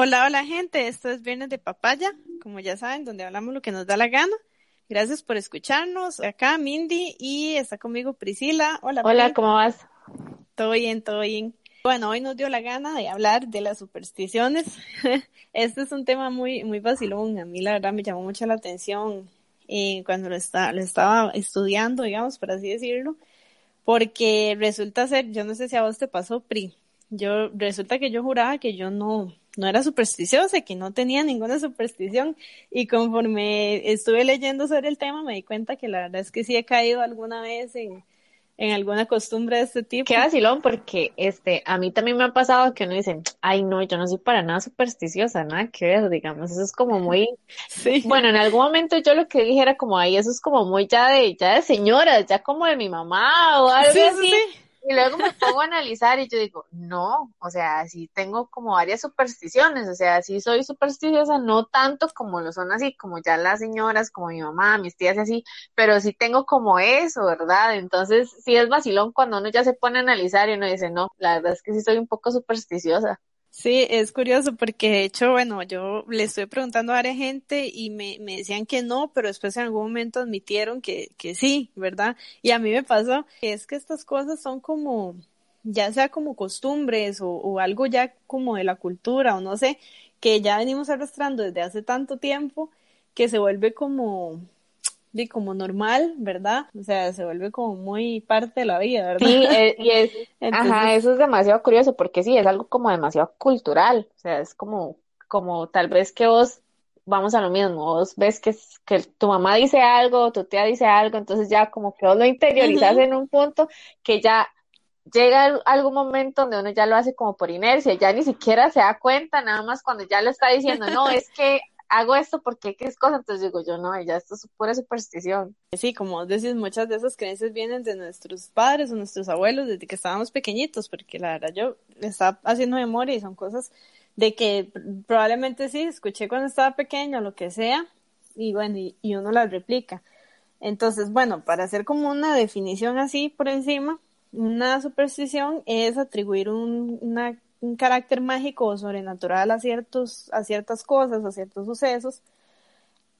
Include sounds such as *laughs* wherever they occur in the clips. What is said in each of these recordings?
Hola, hola gente, esto es Viernes de Papaya, como ya saben, donde hablamos lo que nos da la gana. Gracias por escucharnos. Acá Mindy y está conmigo Priscila. Hola. Hola, ¿cómo vas? Todo bien, todo bien. Bueno, hoy nos dio la gana de hablar de las supersticiones. *laughs* este es un tema muy, muy vacilón. A mí la verdad me llamó mucho la atención eh, cuando lo, está, lo estaba estudiando, digamos, por así decirlo, porque resulta ser, yo no sé si a vos te pasó, Pri, yo, resulta que yo juraba que yo no, no era supersticiosa, que no tenía ninguna superstición y conforme estuve leyendo sobre el tema me di cuenta que la verdad es que sí he caído alguna vez en, en alguna costumbre de este tipo. Qué vacilón, porque este, a mí también me ha pasado que uno dice, ay no, yo no soy para nada supersticiosa, nada que ver, digamos, eso es como muy, *laughs* Sí. bueno, en algún momento yo lo que dije era como, ay, eso es como muy ya de, ya de señoras, ya como de mi mamá o algo Sí, así. sí, sí. Y luego me pongo a analizar y yo digo, no, o sea, sí tengo como varias supersticiones, o sea, sí soy supersticiosa, no tanto como lo son así, como ya las señoras, como mi mamá, mis tías y así, pero sí tengo como eso, ¿verdad? Entonces, sí es vacilón cuando uno ya se pone a analizar y uno dice, no, la verdad es que sí soy un poco supersticiosa. Sí, es curioso porque de hecho, bueno, yo le estoy preguntando a varias gente y me, me decían que no, pero después en algún momento admitieron que, que sí, ¿verdad? Y a mí me pasó que es que estas cosas son como, ya sea como costumbres o, o algo ya como de la cultura o no sé, que ya venimos arrastrando desde hace tanto tiempo que se vuelve como, di, como normal, ¿verdad? O sea, se vuelve como muy parte de la vida, ¿verdad? Sí, eh, y es, *laughs* Entonces- ajá, eso es demasiado curioso porque sí, es algo como demasiado cultural, o sea, es como, como tal vez que vos, vamos a lo mismo, vos ves que, que tu mamá dice algo, tu tía dice algo, entonces ya como que vos lo interiorizas en un punto que ya llega al- algún momento donde uno ya lo hace como por inercia, ya ni siquiera se da cuenta, nada más cuando ya lo está diciendo, no, es que hago esto porque es cosa, entonces digo yo, no, ya esto es pura superstición. Sí, como decís, muchas de esas creencias vienen de nuestros padres o nuestros abuelos desde que estábamos pequeñitos, porque la verdad yo estaba haciendo memoria y son cosas de que pr- probablemente sí, escuché cuando estaba pequeño, lo que sea, y bueno, y, y uno las replica. Entonces, bueno, para hacer como una definición así por encima, una superstición es atribuir un, una- un carácter mágico o sobrenatural a ciertos, a ciertas cosas, a ciertos sucesos,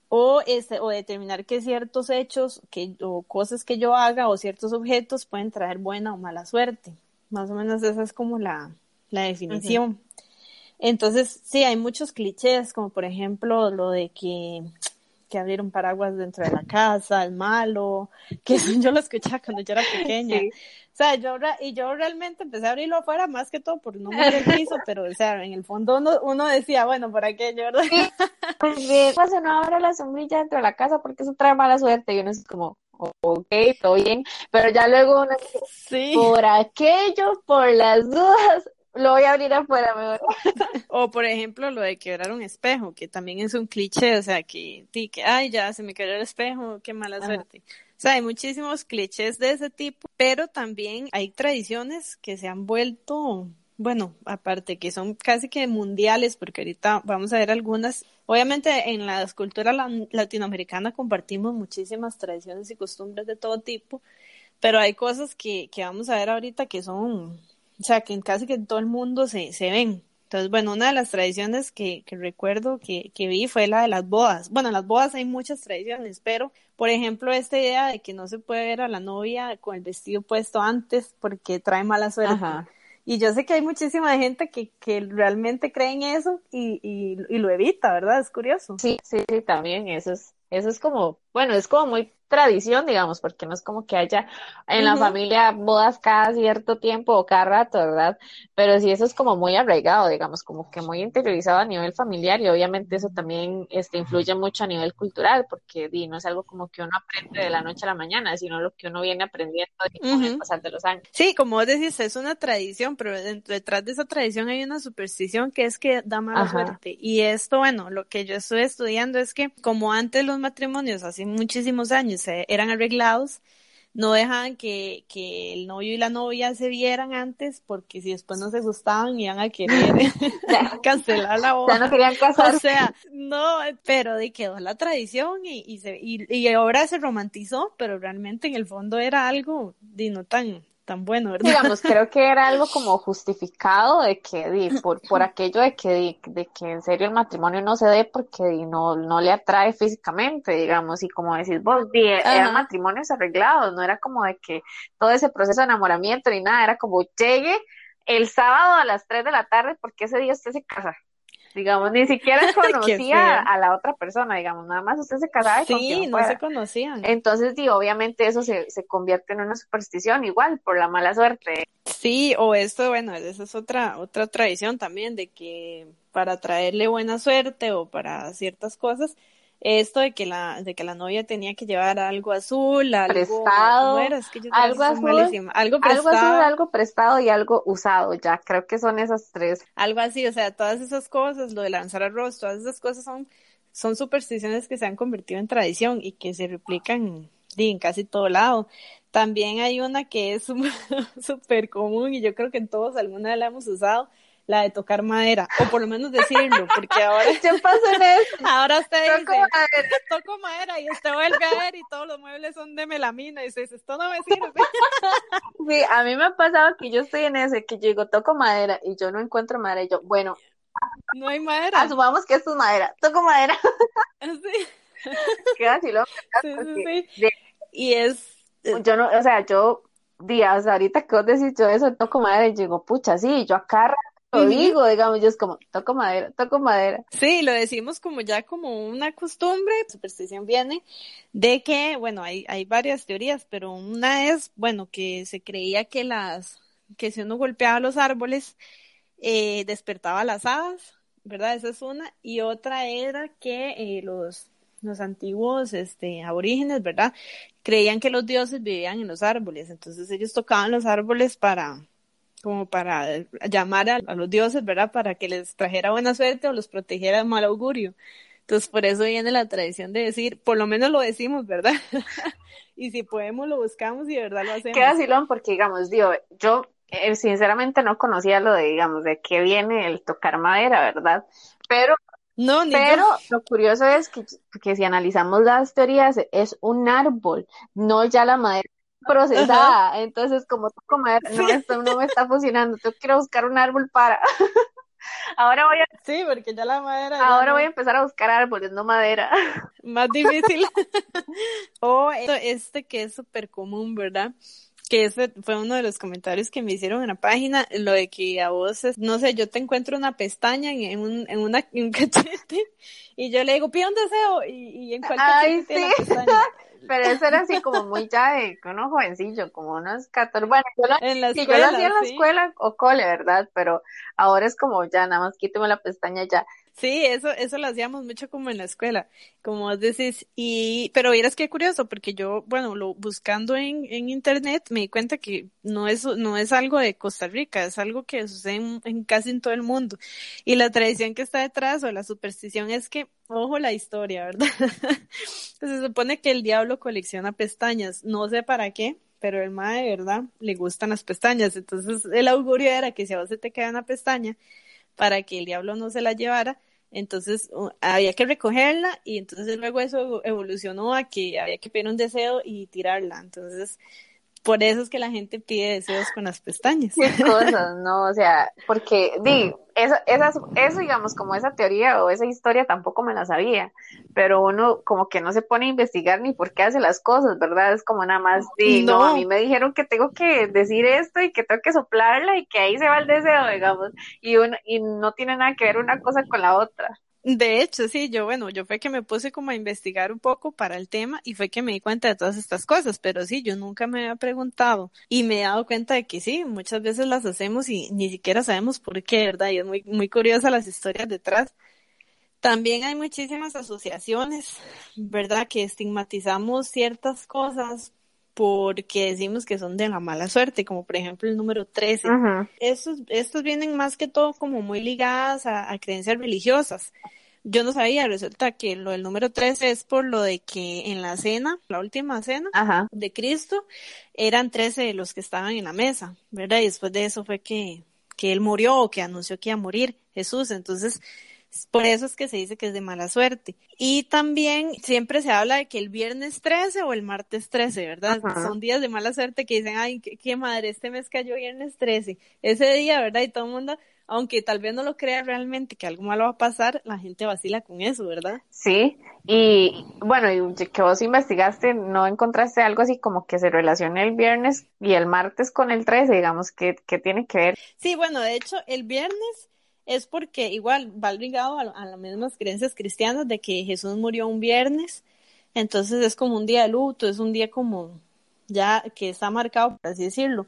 o este, o determinar que ciertos hechos que, o cosas que yo haga o ciertos objetos pueden traer buena o mala suerte. Más o menos esa es como la, la definición. Entonces, sí, hay muchos clichés, como por ejemplo lo de que, que abrir un paraguas dentro de la casa, el malo, que eso *laughs* yo lo escuchaba cuando yo era pequeña. Sí. O sea, yo, y yo realmente empecé a abrirlo afuera más que todo por no mover el piso, *laughs* pero o sea, en el fondo uno, uno decía, bueno, ¿para qué? Yo, ¿verdad? Pues bien, pues no abra la sombrilla dentro de la casa porque eso trae mala suerte y uno es como, ok, todo bien, pero ya luego uno dice, Sí. por aquello, por las dudas, lo voy a abrir afuera mejor. *laughs* O por ejemplo lo de quebrar un espejo, que también es un cliché, o sea, que, que ay, ya se me quebró el espejo, qué mala Ajá. suerte. O sea, hay muchísimos clichés de ese tipo, pero también hay tradiciones que se han vuelto, bueno, aparte que son casi que mundiales, porque ahorita vamos a ver algunas. Obviamente en la cultura la- latinoamericana compartimos muchísimas tradiciones y costumbres de todo tipo, pero hay cosas que, que vamos a ver ahorita que son, o sea, que en casi que en todo el mundo se, se ven. Entonces, bueno, una de las tradiciones que, que recuerdo que, que vi fue la de las bodas. Bueno, en las bodas hay muchas tradiciones, pero, por ejemplo, esta idea de que no se puede ver a la novia con el vestido puesto antes porque trae mala suerte. Ajá. Y yo sé que hay muchísima gente que, que realmente cree en eso y, y, y lo evita, ¿verdad? Es curioso. Sí, sí, sí, también, eso es, eso es como, bueno, es como muy tradición, digamos, porque no es como que haya en la familia bodas cada cierto tiempo o cada rato, ¿verdad? Pero sí eso es como muy arraigado, digamos, como que muy interiorizado a nivel familiar y obviamente eso también este, influye mucho a nivel cultural, porque di, no es algo como que uno aprende de la noche a la mañana, sino lo que uno viene aprendiendo con el pasar de los años. Sí, como vos decís, es una tradición, pero detrás de esa tradición hay una superstición que es que da mala suerte. Y esto, bueno, lo que yo estoy estudiando es que como antes los matrimonios, hace muchísimos años, eran arreglados, no dejaban que, que el novio y la novia se vieran antes, porque si después no se gustaban iban a querer *laughs* *laughs* cancelar la boda. Ya no querían casar. O sea, no, pero de quedó la tradición y, y, se, y, y ahora se romantizó, pero realmente en el fondo era algo de no tan tan bueno, ¿verdad? Digamos, creo que era algo *laughs* como justificado de que, di, por, por aquello de que, di, de que en serio el matrimonio no se dé porque di, no, no le atrae físicamente, digamos, y como decís vos, di, eran matrimonios arreglados, no era como de que todo ese proceso de enamoramiento ni nada, era como llegue el sábado a las 3 de la tarde porque ese día usted se casa digamos, ni siquiera *laughs* conocía a la otra persona, digamos, nada más usted se casaba y Sí, no se conocían. Entonces, digo, obviamente eso se, se convierte en una superstición igual por la mala suerte. Sí, o esto, bueno, esa es otra, otra tradición también de que para traerle buena suerte o para ciertas cosas, esto de que la de que la novia tenía que llevar algo azul, algo prestado, algo azul, algo prestado, algo prestado y algo usado, ya creo que son esas tres. Algo así, o sea, todas esas cosas, lo de lanzar arroz, todas esas cosas son son supersticiones que se han convertido en tradición y que se replican en casi todo lado. También hay una que es *laughs* súper común y yo creo que todos alguna la hemos usado, la de tocar madera, o por lo menos decirlo, porque ahora... *laughs* ¿Qué pasa en eso? *laughs* Ahora usted toco dice, madera. toco madera, y usted vuelve a ver y todos los muebles son de melamina, y dice, esto no me sirve. *laughs* Sí, a mí me ha pasado que yo estoy en ese, que yo digo, toco madera, y yo no encuentro madera, y yo, bueno... No hay madera. Asumamos que esto es madera, toco madera. Sí. Qué así sí, sí, sí. Y es... Yo no, o sea, yo días, ahorita que vos decís yo eso, toco madera, y digo, pucha, sí, yo acá lo digo, digamos, yo es como, toco madera, toco madera. Sí, lo decimos como ya como una costumbre, superstición viene de que, bueno, hay, hay varias teorías, pero una es, bueno, que se creía que las, que si uno golpeaba los árboles, eh, despertaba las hadas, ¿verdad? Esa es una, y otra era que eh, los, los antiguos este, aborígenes, ¿verdad? Creían que los dioses vivían en los árboles, entonces ellos tocaban los árboles para, como para llamar a, los dioses, ¿verdad? Para que les trajera buena suerte o los protegiera de mal augurio. Entonces, por eso viene la tradición de decir, por lo menos lo decimos, ¿verdad? *laughs* y si podemos, lo buscamos y de verdad lo hacemos. Qué vacilón, porque, digamos, digo, yo eh, sinceramente no conocía lo de, digamos, de qué viene el tocar madera, ¿verdad? Pero no, pero lo curioso es que, que, si analizamos las teorías, es un árbol, no ya la madera procesada. Entonces, como tú comer, no, esto no me está funcionando, tengo que ir a buscar un árbol para. *laughs* ahora voy a. Sí, porque ya la madera. Ahora voy a empezar a buscar árboles, no madera. Más difícil. *laughs* *laughs* o este que es súper común, ¿verdad? Que ese fue uno de los comentarios que me hicieron en la página, lo de que a vos, no sé, yo te encuentro una pestaña en un, en una, en un *laughs* cachete y yo le digo, pide un deseo y, y en cualquier Ay, sí. la pestaña. *laughs* Pero eso era así como muy ya de uno jovencillo, como unos 14. Bueno, yo lo, en la sí, escuela, yo lo hacía en la sí. escuela o cole, ¿verdad? Pero ahora es como ya, nada más quíteme la pestaña ya. Sí, eso, eso lo hacíamos mucho como en la escuela, como vos decís, y, pero vieras qué curioso, porque yo, bueno, lo, buscando en, en internet me di cuenta que no es, no es algo de Costa Rica, es algo que sucede en, casi en todo el mundo. Y la tradición que está detrás o la superstición es que, ojo la historia, ¿verdad? *laughs* Se supone que el diablo colecciona pestañas, no sé para qué, pero el mae verdad le gustan las pestañas, entonces el augurio era que si a vos se te queda una pestaña, para que el diablo no se la llevara, entonces había que recogerla y entonces luego eso evolucionó a que había que pedir un deseo y tirarla. Entonces, por eso es que la gente pide deseos con las pestañas. Qué *laughs* cosas, ¿no? O sea, porque, di, eso, esas, eso, digamos, como esa teoría o esa historia tampoco me la sabía, pero uno como que no se pone a investigar ni por qué hace las cosas, ¿verdad? Es como nada más, di, no, No. a mí me dijeron que tengo que decir esto y que tengo que soplarla y que ahí se va el deseo, digamos, y, uno, y no tiene nada que ver una cosa con la otra. De hecho, sí, yo, bueno, yo fue que me puse como a investigar un poco para el tema y fue que me di cuenta de todas estas cosas, pero sí, yo nunca me había preguntado y me he dado cuenta de que sí, muchas veces las hacemos y ni siquiera sabemos por qué, ¿verdad? Y es muy, muy curiosa las historias detrás. También hay muchísimas asociaciones, ¿verdad? Que estigmatizamos ciertas cosas porque decimos que son de la mala suerte, como por ejemplo el número 13. estos, estos vienen más que todo como muy ligadas a, creencias religiosas. Yo no sabía, resulta que lo del número 13 es por lo de que en la cena, la última cena de Cristo, eran 13 los que estaban en la mesa, ¿verdad? Y después de eso fue que, que él murió o que anunció que iba a morir Jesús. Entonces, por eso es que se dice que es de mala suerte. Y también siempre se habla de que el viernes 13 o el martes 13, ¿verdad? Son días de mala suerte que dicen, ay, qué, madre, este mes cayó viernes 13. Ese día, ¿verdad? Y todo el mundo, aunque tal vez no lo crea realmente que algo malo va a pasar, la gente vacila con eso, ¿verdad? Sí, y bueno, y que vos investigaste, ¿no encontraste algo así como que se relacione el viernes y el martes con el 13, digamos, que, que tiene que ver? Sí, bueno, de hecho, el viernes es porque igual va ligado a, las mismas creencias cristianas de que Jesús murió un viernes, entonces es como un día de luto, es un día como ya que está marcado, por así decirlo.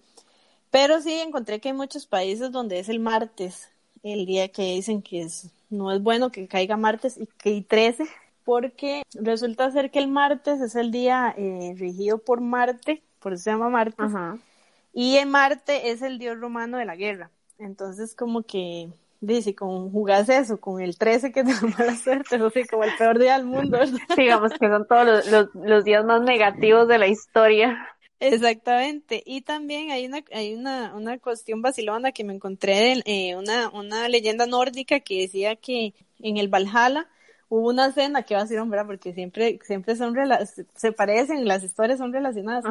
Pero sí encontré que hay muchos países donde es el martes, el día que dicen que es, no es bueno que caiga martes y que hay 13, porque resulta ser que el martes es el día eh, regido por Marte, por eso se llama martes, y el Marte es el dios romano de la guerra. Entonces como que dice, con jugás eso, con el 13 que *laughs* te da mala suerte, no sé, como el peor día del mundo. Digamos que son todos los, los, días más negativos de la historia. Exactamente. Y también hay una, hay una, una cuestión vacilona que me encontré en eh, una, una leyenda nórdica que decía que en el Valhalla hubo una cena que va a ser hombre, porque siempre, siempre son se parecen, las historias son relacionadas.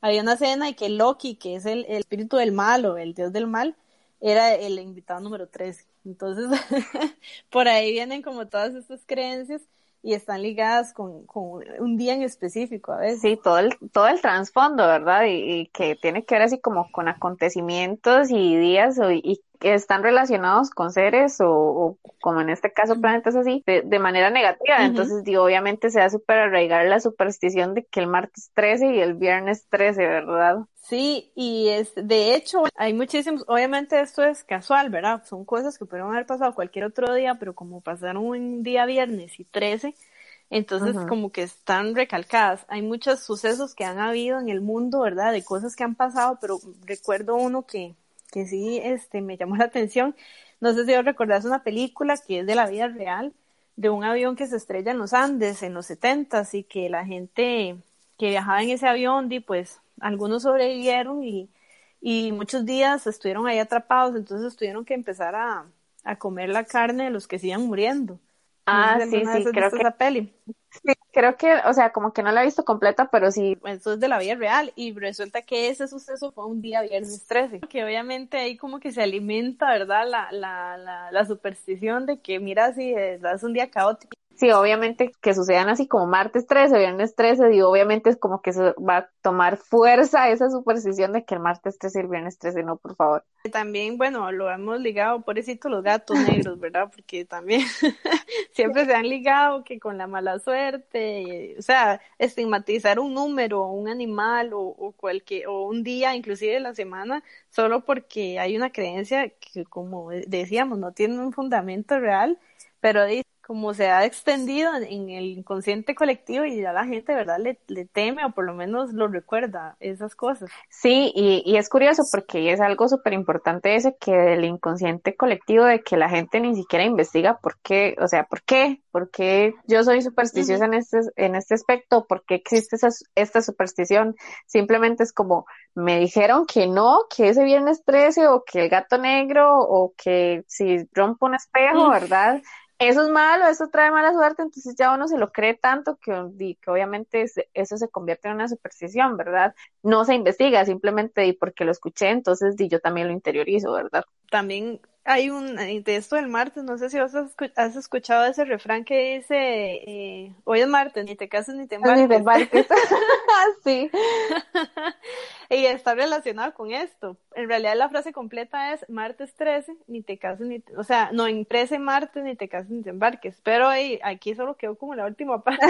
Había una cena y que Loki, que es el, el espíritu del mal o el dios del mal, era el invitado número 13. Entonces, *laughs* por ahí vienen como todas estas creencias y están ligadas con, con, un día en específico a veces. Sí, todo el, todo el trasfondo, ¿verdad? Y, que tiene que ver así como con acontecimientos y días o, y que están relacionados con seres o, como en este caso planetas así, de, manera negativa. Entonces, digo, obviamente se va a super arraigar la superstición de que el martes 13 y el viernes 13, ¿verdad? Sí, y es, de hecho, hay muchísimos, obviamente esto es casual, ¿verdad? Son cosas que pudieron haber pasado cualquier otro día, pero como pasaron un día viernes y 13, entonces como que están recalcadas. Hay muchos sucesos que han habido en el mundo, ¿verdad? De cosas que han pasado, pero recuerdo uno que, que sí, este, me llamó la atención. No sé si os recordás una película que es de la vida real, de un avión que se estrella en los Andes en los 70 y que la gente que viajaba en ese avión, y pues algunos sobrevivieron y, y muchos días estuvieron ahí atrapados, entonces tuvieron que empezar a, a comer la carne de los que se iban muriendo. Ah, sí, sí, creo que... Peli. Sí, creo que, o sea, como que no la he visto completa, pero sí. Eso es de la vida real y resulta que ese suceso fue un día viernes 13, que obviamente ahí como que se alimenta, ¿verdad? La, la, la, la superstición de que, mira, si es, es un día caótico Sí, obviamente que sucedan así como martes 13, viernes 13, y obviamente es como que se va a tomar fuerza esa superstición de que el martes 13 y el viernes 13 no, por favor. También, bueno, lo hemos ligado, pobrecito los gatos negros, ¿verdad? Porque también *laughs* siempre se han ligado que con la mala suerte, o sea, estigmatizar un número, un animal o, o cualquier, o un día, inclusive de la semana, solo porque hay una creencia que, como decíamos, no tiene un fundamento real, pero como se ha extendido en el inconsciente colectivo y ya la gente, ¿verdad?, le, le teme o por lo menos lo recuerda, esas cosas. Sí, y, y es curioso porque es algo súper importante ese que el inconsciente colectivo de que la gente ni siquiera investiga por qué, o sea, por qué, por qué yo soy supersticiosa en, este, en este aspecto, por qué existe esa, esta superstición. Simplemente es como, me dijeron que no, que ese viernes 13 o que el gato negro o que si rompo un espejo, ¿verdad? Eso es malo, eso trae mala suerte, entonces ya uno se lo cree tanto que, que obviamente eso se convierte en una superstición, ¿verdad? No se investiga, simplemente porque lo escuché, entonces yo también lo interiorizo, ¿verdad? También hay un, eh, de esto del martes, no sé si has, has escuchado ese refrán que dice, eh, hoy es martes, ni te cases ni te embarques. *laughs* *laughs* sí. *laughs* y está relacionado con esto. En realidad la frase completa es martes 13, ni te cases ni te, o sea, no en 13 martes ni te cases ni te embarques, pero aquí solo quedó como la última parte.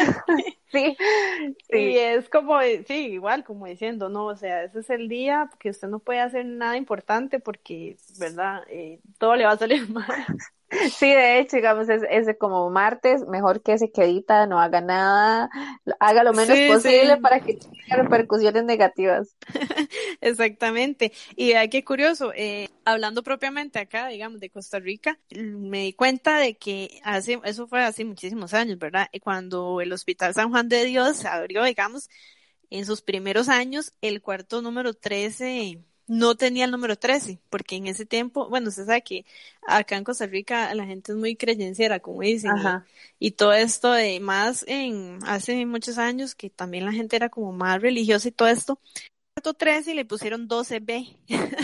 sí, sí. Y es como, sí, igual, como diciendo, no, o sea, ese es el día que usted no puede hacer nada importante porque, ¿verdad? Eh, todo le va a salir *laughs* mal. Sí, de hecho, digamos, es, como martes, mejor que se quedita, no haga nada, haga lo menos posible para que tenga repercusiones negativas. *laughs* Exactamente. Y hay qué curioso, eh, hablando propiamente acá, digamos, de Costa Rica, me di cuenta de que hace, eso fue hace muchísimos años, ¿verdad? Cuando el Hospital San Juan de Dios abrió, digamos, en sus primeros años, el cuarto número 13 no tenía el número 13, porque en ese tiempo, bueno, usted sabe que acá en Costa Rica la gente es muy creyenciera, como dicen, y, todo esto de más en hace muchos años que también la gente era como más religiosa y todo esto, cuarto 13 y le pusieron 12B.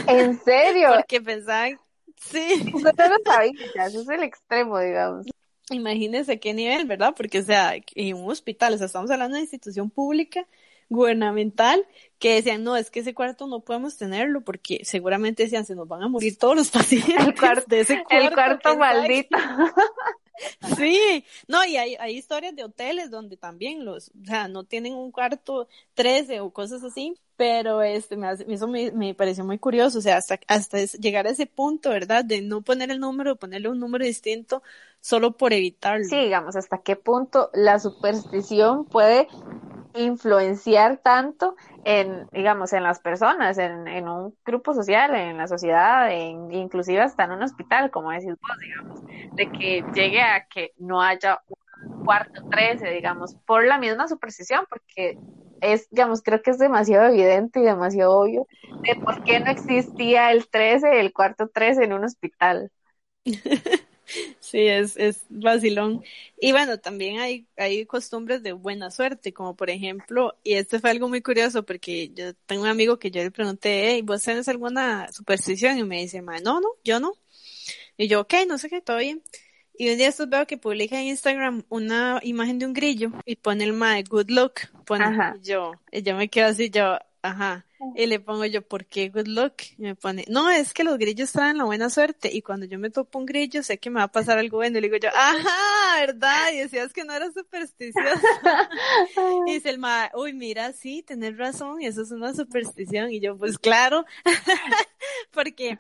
¿En serio? *laughs* porque pensaban, sí. Usted no sabía, eso es el extremo, digamos. Imagínese qué nivel, ¿verdad? Porque, o sea, en un hospital, o sea, estamos hablando de una institución pública, gubernamental que decían, no, es que ese cuarto no podemos tenerlo porque seguramente decían, se nos van a morir todos los *laughs* pacientes el cuarto, de ese cuarto. El cuarto maldito. *laughs* Sí, no, y hay, hay historias de hoteles donde también los, o sea, no tienen un cuarto 13 o cosas así, pero este, me eso me, me, pareció muy curioso, o sea, hasta, hasta llegar a ese punto, ¿verdad? De no poner el número, ponerle un número distinto solo por evitarlo. Sí, digamos, hasta qué punto la superstición puede influenciar tanto en, digamos, en las personas, en, en un grupo social, en la sociedad, en, inclusive hasta en un hospital, como decís vos, digamos, de que llegue a que no haya un cuarto 13, digamos, por la misma superstición, porque es, digamos, creo que es demasiado evidente y demasiado obvio de por qué no existía el 13, el cuarto 13 en un hospital. *laughs* Sí, es, es vacilón. Y bueno, también hay, hay costumbres de buena suerte, como por ejemplo, y este fue algo muy curioso porque yo tengo un amigo que yo le pregunté, hey, ¿vos tenés alguna superstición? Y me dice, no, no, yo no. Y yo, ok, no sé qué, todo bien. Y un día estos veo que publica en Instagram una imagen de un grillo y pone el mae, good luck. Pone, yo, y yo me quedo así, yo, ajá. Y le pongo yo, ¿por qué good luck? Y me pone, no, es que los grillos traen la buena suerte. Y cuando yo me topo un grillo, sé que me va a pasar algo bueno. Y le digo yo, ajá, ¿verdad? Y decías que no era supersticioso. *laughs* y dice el ma, uy, mira, sí, tenés razón. Y eso es una superstición. Y yo, pues claro. *laughs* Porque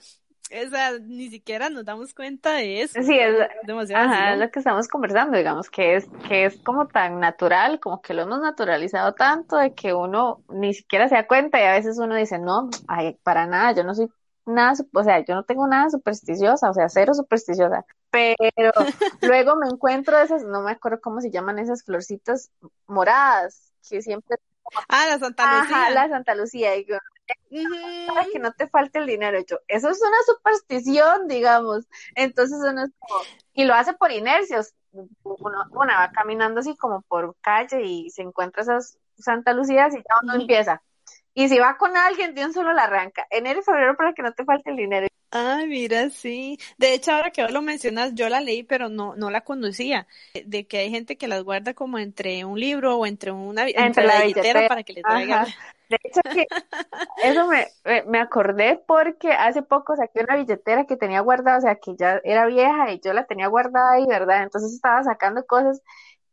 o sea, ni siquiera nos damos cuenta de eso. Sí, es, ajá, lo que estamos conversando, digamos, que es, que es como tan natural, como que lo hemos naturalizado tanto de que uno ni siquiera se da cuenta y a veces uno dice, no, ay, para nada, yo no soy nada, o sea, yo no tengo nada supersticiosa, o sea, cero supersticiosa, pero *laughs* luego me encuentro esas, no me acuerdo cómo se llaman esas florcitas moradas, que siempre... Ah, la Santa Lucía. Ajá, la Santa Lucía, y yo, para que no te falte el dinero. Yo, eso es una superstición, digamos. Entonces uno es como, y lo hace por inercias. Uno, va caminando así como por calle y se encuentra esas Santa Lucía y ya uno empieza. Y si va con alguien, de un solo la arranca. Enero y febrero para que no te falte el dinero. Ay, mira, sí. De hecho, ahora que vos lo mencionas, yo la leí, pero no, no la conocía. De que hay gente que las guarda como entre un libro o entre una entre, la billetera, para que le traiga. De hecho, que *laughs* eso me, me acordé porque hace poco saqué una billetera que tenía guardada, o sea, que ya era vieja y yo la tenía guardada ahí, ¿verdad? Entonces estaba sacando cosas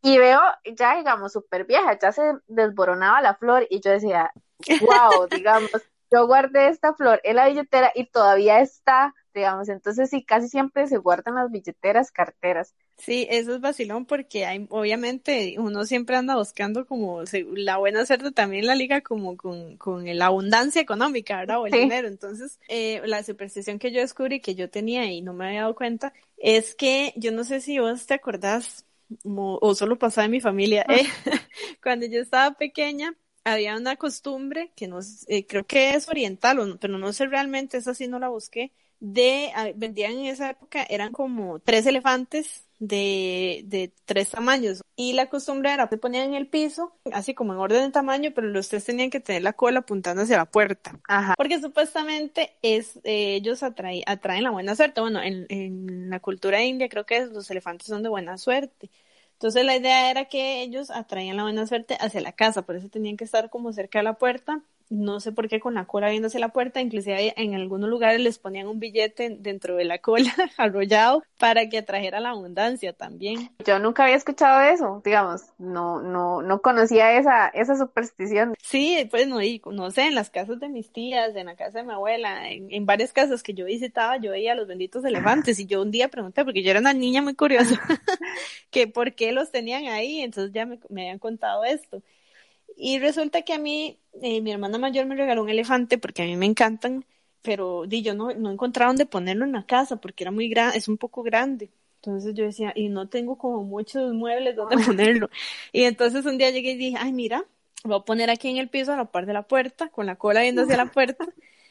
y veo ya, digamos, súper vieja, ya se desboronaba la flor y yo decía, *laughs* wow, digamos, yo guardé esta flor en la billetera y todavía está, digamos, entonces sí, casi siempre se guardan las billeteras, carteras. Sí, eso es vacilón porque hay, obviamente uno siempre anda buscando como la buena suerte también la liga como con, con la abundancia económica, ¿verdad? O el dinero. Entonces, eh, la superstición que yo descubrí que yo tenía y no me había dado cuenta es que yo no sé si vos te acordás o solo pasaba en mi familia, eh, *laughs* cuando yo estaba pequeña había una costumbre que no eh, creo que es oriental, pero no sé realmente, esa sí no la busqué, de, ah, vendían en esa época, eran como tres elefantes de, de tres tamaños. Y la costumbre era, se ponían en el piso, así como en orden de tamaño, pero los tres tenían que tener la cola apuntando hacia la puerta. Ajá. Porque supuestamente es, eh, ellos atraen, atraen la buena suerte. Bueno, en, en la cultura india creo que los elefantes son de buena suerte. Entonces la idea era que ellos atraían la buena suerte hacia la casa, por eso tenían que estar como cerca de la puerta no sé por qué con la cola viéndose la puerta, inclusive en algunos lugares les ponían un billete dentro de la cola *laughs* arrollado para que atrajera la abundancia también. Yo nunca había escuchado eso, digamos, no, no, no conocía esa, esa superstición. Sí, pues no, y, no sé, en las casas de mis tías, en la casa de mi abuela, en, en varias casas que yo visitaba, yo veía los benditos elefantes y yo un día pregunté, porque yo era una niña muy curiosa, *laughs* que por qué los tenían ahí, entonces ya me, me habían contado esto. Y resulta que a mí, eh, mi hermana mayor me regaló un elefante porque a mí me encantan, pero di, yo no, no encontraba dónde ponerlo en la casa porque era muy grande, es un poco grande. Entonces yo decía, y no tengo como muchos muebles donde *laughs* ponerlo. Y entonces un día llegué y dije, ay, mira, voy a poner aquí en el piso a la par de la puerta, con la cola viendo hacia la *laughs* puerta.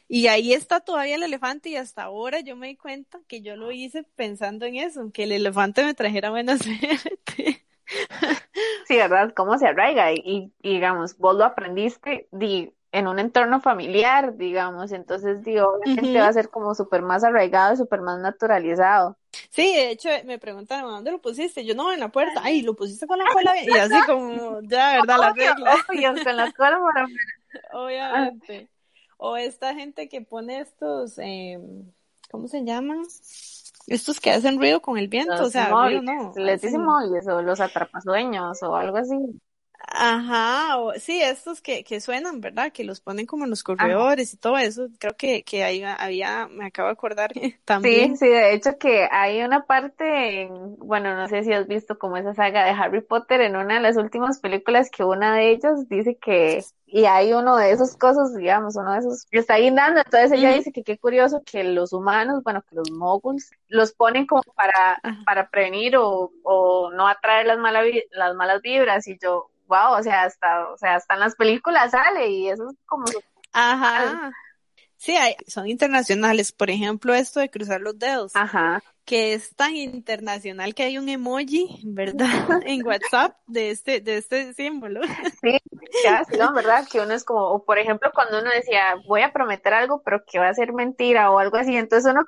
Y ahí está todavía el elefante y hasta ahora yo me di cuenta que yo lo hice pensando en eso, que el elefante me trajera buena *laughs* suerte. *laughs* Sí, ¿verdad? ¿Cómo se arraiga? Y, y, digamos, vos lo aprendiste di, en un entorno familiar, digamos, entonces, digo, obviamente va a ser como súper más arraigado, súper más naturalizado. Sí, de hecho, me preguntan, ¿dónde lo pusiste? Yo, no, en la puerta. Ay, ¿lo pusiste con la cola? Y así como, ya, ¿verdad? La regla. Obvio, con la cola Obviamente. O esta gente que pone estos, eh, ¿cómo se llaman? Estos que hacen ruido con el viento, los o sea, móviles, ruido no. Les dicen móviles o los atrapasueños o algo así. Ajá, o, sí, estos que, que suenan, ¿verdad? Que los ponen como en los corredores y todo eso. Creo que, que ahí había, me acabo de acordar *laughs* también. Sí, sí, de hecho que hay una parte, en, bueno, no sé si has visto como esa saga de Harry Potter en una de las últimas películas que una de ellas dice que, y hay uno de esos cosas, digamos, uno de esos que está guindando, entonces ella dice que qué curioso que los humanos, bueno, que los moguls los ponen como para, para prevenir o, o no atraer las malas, las malas vibras y yo, wow, o sea, hasta, o sea, hasta en las películas sale y eso es como... Ajá. Sí, hay, son internacionales. Por ejemplo, esto de cruzar los dedos. Ajá que es tan internacional que hay un emoji, ¿verdad? *laughs* en WhatsApp de este, de este símbolo. Sí, casi, ¿no? ¿Verdad? Que uno es como, o por ejemplo, cuando uno decía, voy a prometer algo, pero que va a ser mentira o algo así, entonces uno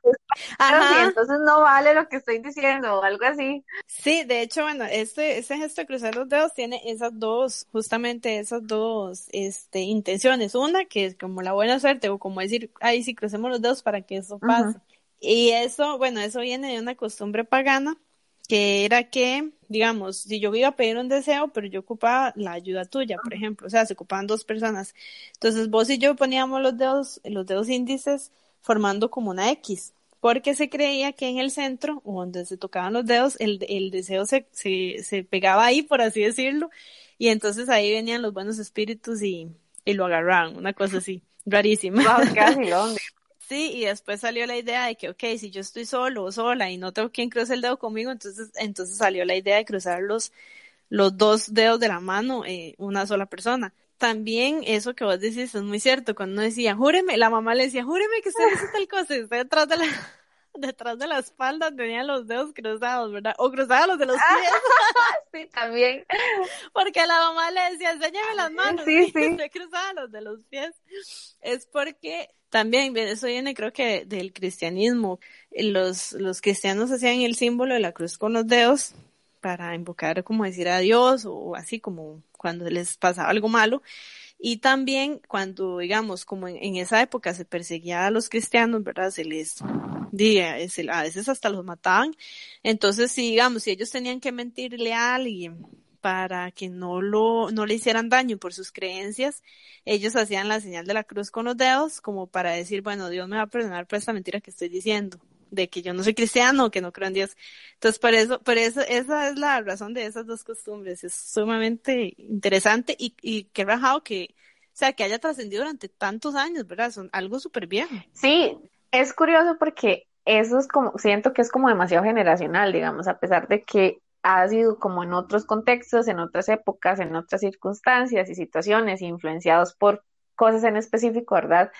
Ajá. entonces no vale lo que estoy diciendo o algo así. Sí, de hecho, bueno, este, este gesto de cruzar los dedos tiene esas dos, justamente esas dos, este, intenciones. Una, que es como la buena suerte, o como decir, ay, sí, crucemos los dedos para que eso pase. Y eso, bueno, eso viene de una costumbre pagana, que era que, digamos, si yo iba a pedir un deseo, pero yo ocupaba la ayuda tuya, por ejemplo, o sea, se ocupaban dos personas. Entonces vos y yo poníamos los dedos, los dedos índices formando como una X, porque se creía que en el centro, donde se tocaban los dedos, el, el deseo se, se, se pegaba ahí, por así decirlo, y entonces ahí venían los buenos espíritus y, y lo agarraban, una cosa así, rarísima. Wow, casi, ¿dónde? Y después salió la idea de que, ok, si yo estoy solo o sola y no tengo quien cruce el dedo conmigo, entonces, entonces salió la idea de cruzar los, los dos dedos de la mano, eh, una sola persona. También eso que vos decís es muy cierto, cuando uno decía, júreme, la mamá le decía, júreme que usted hizo tal cosa, y usted detrás de la, *laughs* detrás de la espalda tenía los dedos cruzados, ¿verdad? O cruzados los de los pies. *laughs* sí, también. Porque la mamá le decía, enséñame las manos. Sí, *laughs* sí. Y cruzaba los de los pies. Es porque también, eso viene creo que del cristianismo. Los, los cristianos hacían el símbolo de la cruz con los dedos para invocar, como decir a Dios o así como cuando les pasaba algo malo. Y también cuando, digamos, como en, esa época se perseguía a los cristianos, ¿verdad? Se les, a veces hasta los mataban. Entonces, si, digamos, si ellos tenían que mentirle a alguien para que no lo, no le hicieran daño por sus creencias, ellos hacían la señal de la cruz con los dedos como para decir, bueno, Dios me va a perdonar por esta mentira que estoy diciendo, de que yo no soy cristiano, que no creo en Dios. Entonces, por eso, por eso, esa es la razón de esas dos costumbres. Es sumamente interesante y, y qué rajado que, o sea, que haya trascendido durante tantos años, ¿verdad? Son algo súper bien. Sí, es curioso porque eso es como, siento que es como demasiado generacional, digamos, a pesar de que ha sido como en otros contextos, en otras épocas, en otras circunstancias y situaciones, influenciados por cosas en específico, ¿verdad?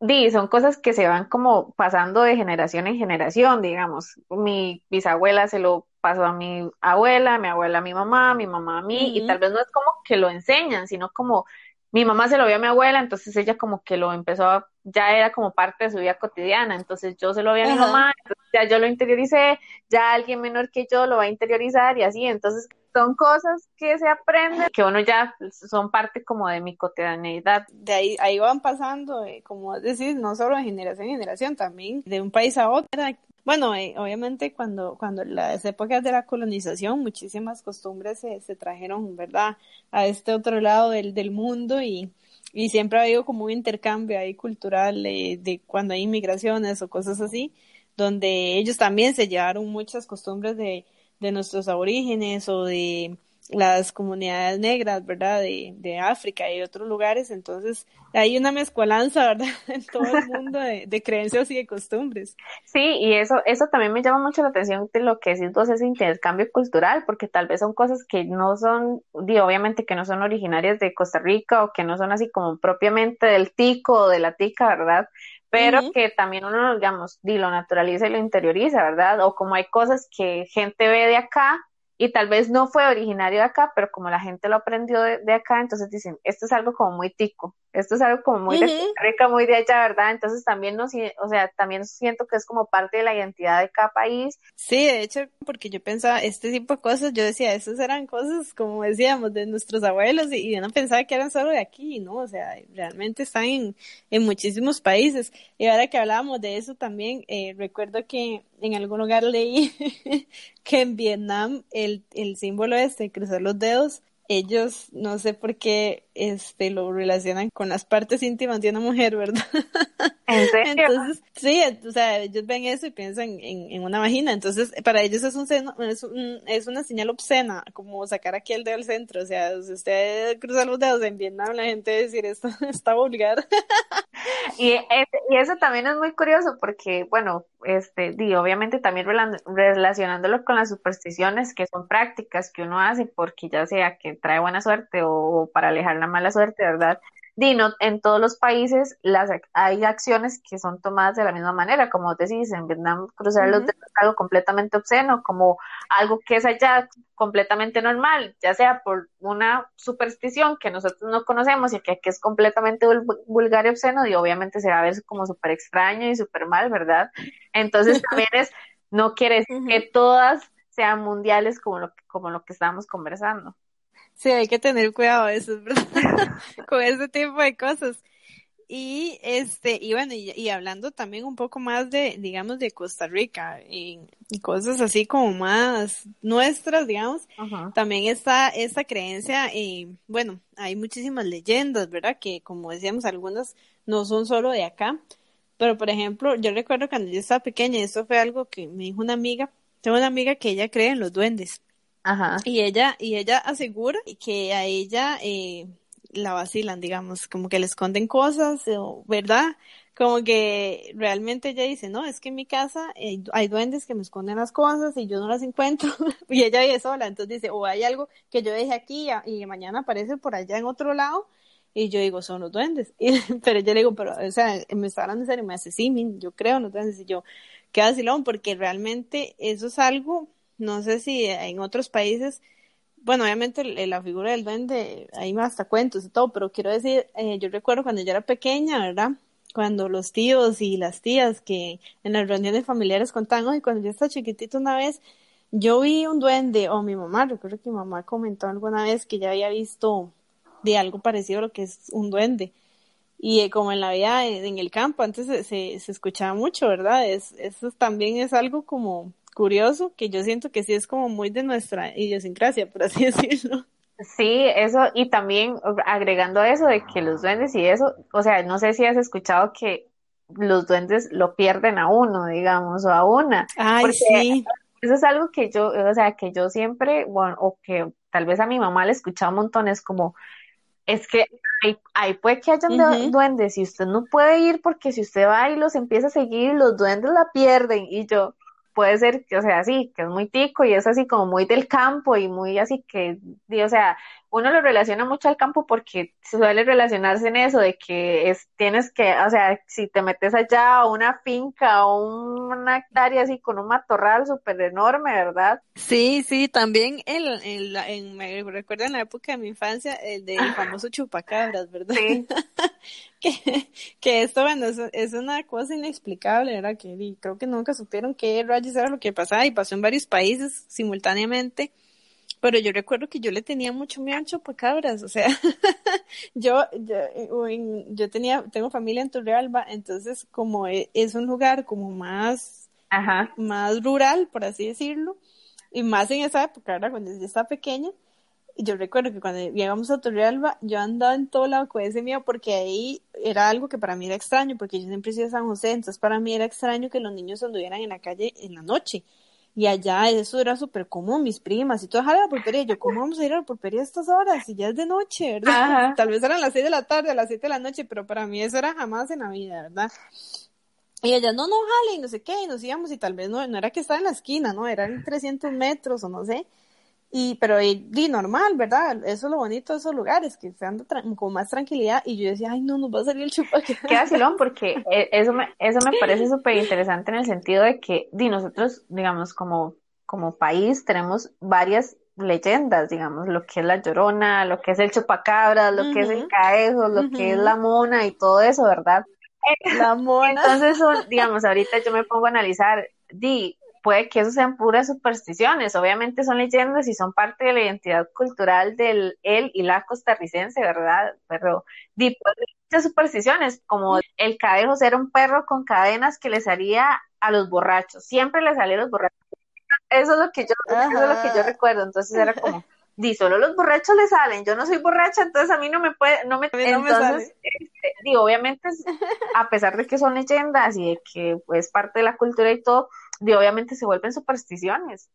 di, son cosas que se van como pasando de generación en generación, digamos. Mi bisabuela se lo pasó a mi abuela, mi abuela a mi mamá, mi mamá a mí, y tal vez no es como que lo enseñan, sino como mi mamá se lo vio a mi abuela, entonces ella como que lo empezó a, ya era como parte de su vida cotidiana, entonces yo se lo vi a mi mamá, entonces ya yo lo interioricé, ya alguien menor que yo lo va a interiorizar y así, entonces son cosas que se aprenden, que uno ya son parte como de mi cotidianeidad. De ahí, ahí van pasando, eh, como decir, no solo de generación en generación, también de un país a otro. Bueno, eh, obviamente cuando, cuando las épocas de la colonización, muchísimas costumbres se, se trajeron, ¿verdad?, a este otro lado del, del mundo y, y siempre ha habido como un intercambio ahí cultural eh, de cuando hay inmigraciones o cosas así, donde ellos también se llevaron muchas costumbres de, de nuestros aborígenes o de las comunidades negras, ¿verdad? De, de África y de otros lugares. Entonces, hay una mezcolanza, *laughs* ¿verdad? En todo el mundo de, de, creencias y de costumbres. Sí, y eso, eso también me llama mucho la atención de lo que decís vos, ese intercambio cultural, porque tal vez son cosas que no son, digo, obviamente que no son originarias de Costa Rica o que no son así como propiamente del tico o de la tica, ¿verdad? pero que también uno, digamos, lo naturaliza y lo interioriza, ¿verdad? O como hay cosas que gente ve de acá y tal vez no fue originario de acá, pero como la gente lo aprendió de, acá, entonces dicen, esto es algo como muy tico, esto es algo como muy de Rica, muy de allá, ¿verdad? Entonces también no, o sea, también siento que es como parte de la identidad de cada país. Sí, de hecho, porque yo pensaba, este tipo de cosas, yo decía, esas eran cosas, como decíamos, de nuestros abuelos, y, yo no pensaba que eran solo de aquí, ¿no? O sea, realmente están en, en muchísimos países. Y ahora que hablábamos de eso también, eh, recuerdo que en algún lugar leí *laughs* que en Vietnam el, el símbolo este, cruzar los dedos, ellos no sé por qué este lo relacionan con las partes íntimas de una mujer, ¿verdad? *laughs* ¿En serio? Entonces, sí, o sea, ellos ven eso y piensan en, en una vagina, entonces para ellos es un, es un, es una señal obscena, como sacar aquí el dedo al centro, o sea, si usted cruza los dedos en Vietnam, la gente va a decir esto *laughs* está vulgar. Y, y eso también es muy curioso porque, bueno, este, di, obviamente también relacionándolo con las supersticiones que son prácticas que uno hace porque ya sea que trae buena suerte o, para alejar la mala suerte, ¿verdad? Dino, en todos los países las, hay acciones que son tomadas de la misma manera, como decís, en Vietnam cruzar los dedos es algo completamente obsceno, como algo que es allá completamente normal, ya sea por una superstición que nosotros no conocemos y que aquí es completamente vulgar y obsceno, y obviamente se va a ver como súper extraño y súper mal, ¿verdad? Entonces *laughs* también es, no quiere decir que todas sean mundiales como lo, como lo que estábamos conversando. Sí, hay que tener cuidado eso, ¿verdad? *laughs* Con ese tipo de cosas. Y este, y bueno, y, hablando también un poco más de, digamos, de Costa Rica y, cosas así como más nuestras, digamos, también está esta creencia, y bueno, hay muchísimas leyendas, ¿verdad? Que como decíamos, algunas no son solo de acá, pero por ejemplo, yo recuerdo cuando yo estaba pequeña, esto fue algo que me dijo una amiga, tengo una amiga que ella cree en los duendes. Ajá. Y ella, y ella asegura que a ella eh, la vacilan, digamos, como que le esconden cosas, ¿verdad? Como que realmente ella dice, no, es que en mi casa eh, hay duendes que me esconden las cosas y yo no las encuentro *laughs* y ella vive sola, entonces dice, o hay algo que yo dejé aquí y, mañana aparece por allá en otro lado y yo digo, son los duendes, *laughs* pero yo le digo, pero, o sea, me está hablando en serio, me hace, sí, yo creo los duendes y yo, qué vacilón, porque realmente eso es algo no sé si en otros países, bueno, obviamente la figura del duende, hay hasta cuentos y todo, pero quiero decir, eh, yo recuerdo cuando yo era pequeña, ¿verdad? Cuando los tíos y las tías que en las reuniones familiares contaban, oye, cuando yo estaba chiquitito una vez, yo vi un duende, o mi mamá, recuerdo que mi mamá comentó alguna vez que ya había visto de algo parecido a lo que es un duende. Y eh, como en la vida en el campo, antes se, se, se escuchaba mucho, ¿verdad? Es, eso también es algo como curioso que yo siento que sí es como muy de nuestra idiosincrasia, por así *laughs* decirlo. Sí, eso, y también agregando eso de que los duendes y eso, o sea, no sé si has escuchado que los duendes lo pierden a uno, digamos, o a una. Ay, sí. Eso es algo que yo, o sea, que yo siempre, bueno, o que tal vez a mi mamá le escuchaba un montón, es como, es que ahí, puede que hayan duendes y usted no puede ir porque si usted va y los empieza a seguir, los duendes la pierden. Y yo, puede ser que, o sea, sí, que es muy tico y es así como muy del campo y muy así que, o sea, uno lo relaciona mucho al campo porque suele relacionarse en eso de que es, tienes que, o sea, si te metes allá a una finca o una hectárea así con un matorral súper enorme, ¿verdad? Sí, sí, también el, en, me recuerdo en la época de mi infancia el del famoso chupacabras, ¿verdad? Sí. *laughs* que, que esto, bueno, es, es, una cosa inexplicable, ¿verdad? Que creo que nunca supieron qué rayos era lo que pasaba y pasó en varios países simultáneamente pero yo recuerdo que yo le tenía mucho miedo al chupacabras, o sea, *laughs* yo, yo, yo tenía, tengo familia en Turrialba, entonces como e, es un lugar como más, más rural, por así decirlo, y más en esa época, ¿verdad? Cuando yo estaba pequeña, y yo recuerdo que cuando llegamos a Turrialba, yo andaba en todo lado con ese miedo porque ahí era algo que para mí era extraño, porque yo siempre he sido San José, entonces para mí era extraño que los niños anduvieran en la calle en la noche. Y allá eso era súper común, mis primas y todo, a la pulpería. Yo, ¿cómo vamos a ir a la pulpería a estas horas? Y ya es de noche, ¿verdad? *laughs* Tal vez eran las seis de la tarde, a las siete de la noche, pero para mí eso era jamás en la vida, ¿verdad? Y ella, no, no, jale, y no sé qué, y nos íbamos, y tal vez no, no era que estaba en la esquina, ¿no? Eran 300 metros o no sé. Y, pero y, normal, ¿verdad? Eso es lo bonito de esos lugares, que se anda con más tranquilidad. Y yo decía, ay, no, nos va a salir el chupaque. Qué vacilón, porque eh, eso me, eso me parece súper interesante en el sentido de que, di, nosotros, digamos, como, como país, tenemos varias leyendas, digamos, lo que es la llorona, lo que es el chupacabras, lo que es el caejo, lo que es la mona y todo eso, ¿verdad? La mona. Entonces, digamos, ahorita yo me pongo a analizar, di, puede que eso sean puras supersticiones, obviamente son leyendas y son parte de la identidad cultural del él y la costarricense, ¿verdad? Pero muchas supersticiones, como el cadejo ser un perro con cadenas que les haría a los borrachos, siempre les salía a los borrachos. Eso es lo que yo, eso es lo que yo recuerdo, entonces era como, di, solo los borrachos le salen, yo no soy borracha, entonces a mí no me puede, no me, entonces, este, digo, obviamente, *laughs* a pesar de que son leyendas y de que es parte de la cultura y todo, y obviamente se vuelven supersticiones.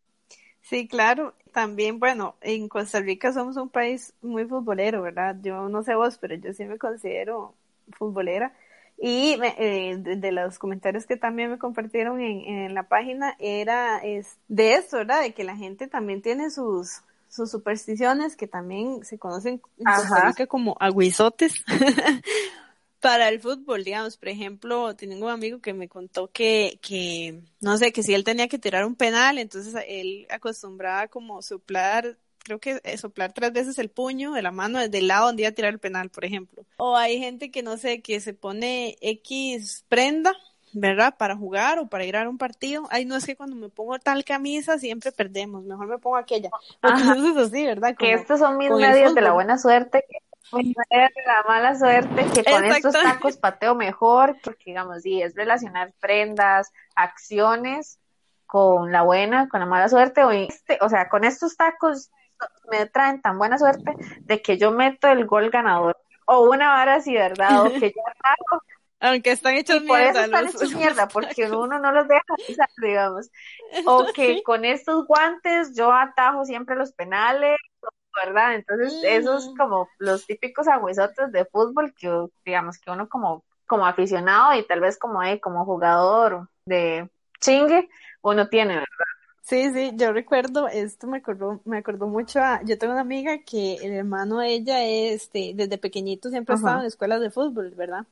Sí, claro. También, bueno, en Costa Rica somos un país muy futbolero, ¿verdad? Yo no sé vos, pero yo sí me considero futbolera. Y eh, de, los comentarios que también me compartieron en, la página era es, de eso, ¿verdad? De que la gente también tiene sus, sus supersticiones que también se conocen en Costa Rica como aguizotes. *laughs* para el fútbol, digamos, por ejemplo, tengo un amigo que me contó que, que, no sé, que si él tenía que tirar un penal, entonces él acostumbraba como soplar, creo que eh, soplar tres veces el puño de la mano desde el lado donde iba a tirar el penal, por ejemplo. O hay gente que, no sé, que se pone X prenda, ¿verdad? Para jugar o para ir a un partido. Ay, no es que cuando me pongo tal camisa siempre perdemos, mejor me pongo aquella. Entonces así, ¿verdad? que estos son mis medios de la buena suerte que la mala suerte que con estos tacos pateo mejor, porque digamos, sí, es relacionar prendas, acciones con la buena, con la mala suerte, o, este, o sea, con estos tacos me traen tan buena suerte de que yo meto el gol ganador, o una vara así, ¿verdad? O que yo *laughs* aunque están hechos mierda. están hechos *laughs* mierda, porque uno no los deja pisar, digamos. O que con estos guantes yo atajo siempre los penales, ¿verdad? Entonces, esos como los típicos agüizotes de fútbol que, digamos, que uno como, como aficionado y tal vez como, eh, como jugador de chingue, uno tiene, ¿verdad? Sí, sí, yo recuerdo, esto me acordó, me acordó mucho a, yo tengo una amiga que el hermano de ella, este, desde pequeñito siempre ha estado en escuelas de fútbol, ¿verdad?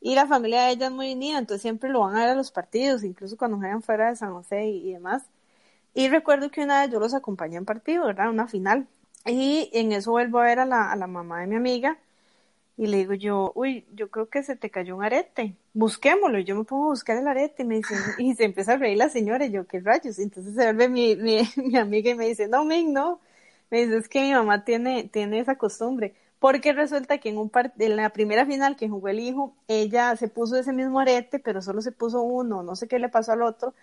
Y la familia de ella es muy unida, entonces siempre lo van a ver a los partidos, incluso cuando juegan fuera de San José y, y demás. Y recuerdo que una vez yo los acompañé en partido, ¿verdad? Una final. Y en eso vuelvo a ver a la, a la mamá de mi amiga y le digo yo, uy, yo creo que se te cayó un arete, busquémoslo. Y yo me pongo a buscar el arete y me dice, *laughs* y se empieza a reír la señora y yo, ¿qué rayos? entonces se vuelve mi, mi, *laughs* mi amiga y me dice, no, Ming, no. Me dice, es que mi mamá tiene, tiene esa costumbre. Porque resulta que en un en la primera final que jugó el hijo, ella se puso ese mismo arete, pero solo se puso uno, no sé qué le pasó al otro,